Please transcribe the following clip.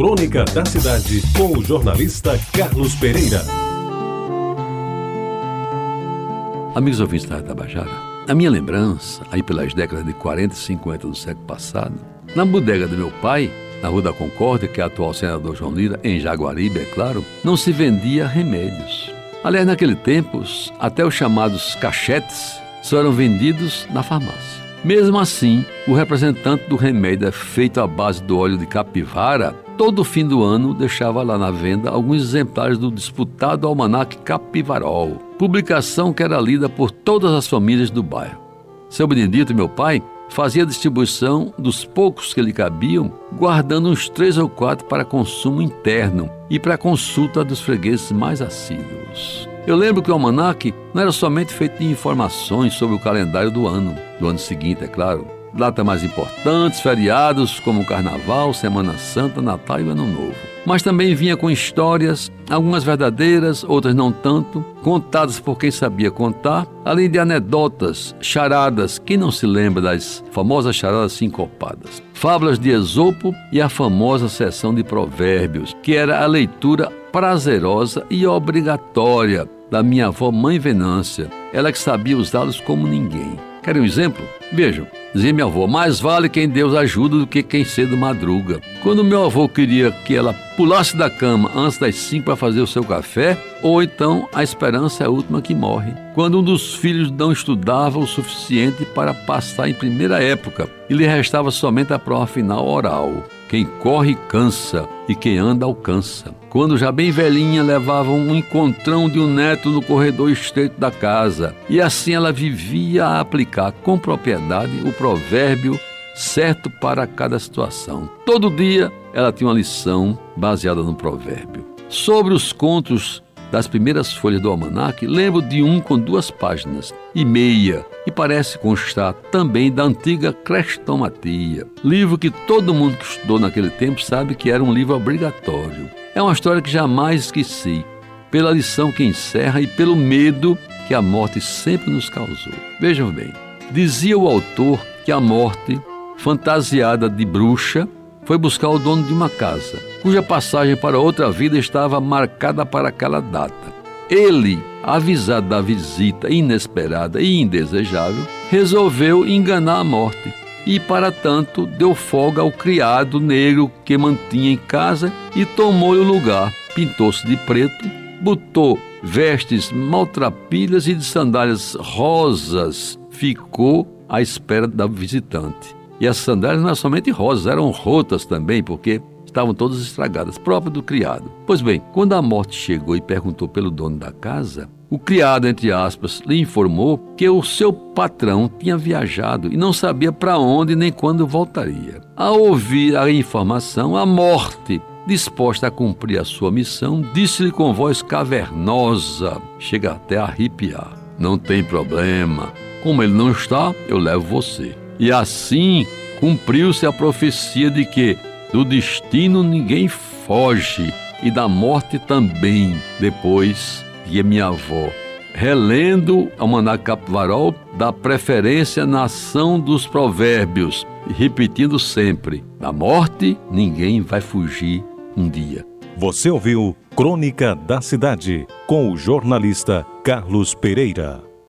Crônica da Cidade, com o jornalista Carlos Pereira. Amigos ouvintes da Tabajara, a minha lembrança, aí pelas décadas de 40 e 50 do século passado, na bodega do meu pai, na Rua da Concórdia, que é atual senador João Lira, em Jaguaribe, é claro, não se vendia remédios. Aliás, naquele tempo, até os chamados cachetes só eram vendidos na farmácia. Mesmo assim, o representante do remédio é feito à base do óleo de capivara, todo fim do ano deixava lá na venda alguns exemplares do disputado almanaque Capivarol, publicação que era lida por todas as famílias do bairro. Seu Benedito, meu pai, fazia distribuição dos poucos que lhe cabiam, guardando uns três ou quatro para consumo interno e para consulta dos fregueses mais assíduos. Eu lembro que o almanaque não era somente feito de informações sobre o calendário do ano, do ano seguinte, é claro, datas mais importantes, feriados como Carnaval, Semana Santa, Natal e Ano Novo mas também vinha com histórias, algumas verdadeiras, outras não tanto, contadas por quem sabia contar, além de anedotas, charadas, quem não se lembra das famosas charadas sincopadas? Fábulas de Esopo e a famosa seção de provérbios, que era a leitura prazerosa e obrigatória da minha avó Mãe Venância, ela que sabia usá-los como ninguém. Querem um exemplo? Vejam, dizia minha avó, mais vale quem Deus ajuda do que quem cedo madruga. Quando meu avô queria que ela pulasse da cama antes das cinco para fazer o seu café, ou então a esperança é a última que morre. Quando um dos filhos não estudava o suficiente para passar em primeira época e lhe restava somente a prova final oral. Quem corre cansa e quem anda alcança. Quando já bem velhinha levava um encontrão de um neto no corredor estreito da casa, e assim ela vivia a aplicar com propriedade o provérbio certo para cada situação. Todo dia ela tinha uma lição baseada no provérbio. Sobre os contos das primeiras folhas do almanaque, lembro de um com duas páginas e meia, e parece constar também da antiga Crestomatia, livro que todo mundo que estudou naquele tempo sabe que era um livro obrigatório. É uma história que jamais esqueci, pela lição que encerra e pelo medo que a morte sempre nos causou. Vejam bem, dizia o autor que a morte, fantasiada de bruxa, foi buscar o dono de uma casa, cuja passagem para outra vida estava marcada para aquela data. Ele, avisado da visita inesperada e indesejável, resolveu enganar a morte e, para tanto, deu folga ao criado negro que mantinha em casa e tomou-lhe o lugar. Pintou-se de preto, botou vestes maltrapilhas e de sandálias rosas, ficou à espera da visitante. E as sandálias não eram somente rosas, eram rotas também, porque estavam todas estragadas, próprio do criado. Pois bem, quando a morte chegou e perguntou pelo dono da casa, o criado, entre aspas, lhe informou que o seu patrão tinha viajado e não sabia para onde nem quando voltaria. Ao ouvir a informação, a morte, disposta a cumprir a sua missão, disse-lhe com voz cavernosa, chega até a arrepiar: Não tem problema, como ele não está, eu levo você. E assim cumpriu-se a profecia de que do destino ninguém foge e da morte também. Depois de minha avó, relendo a Manacapivarol, dá preferência na ação dos provérbios, repetindo sempre: da morte ninguém vai fugir um dia. Você ouviu Crônica da Cidade com o jornalista Carlos Pereira.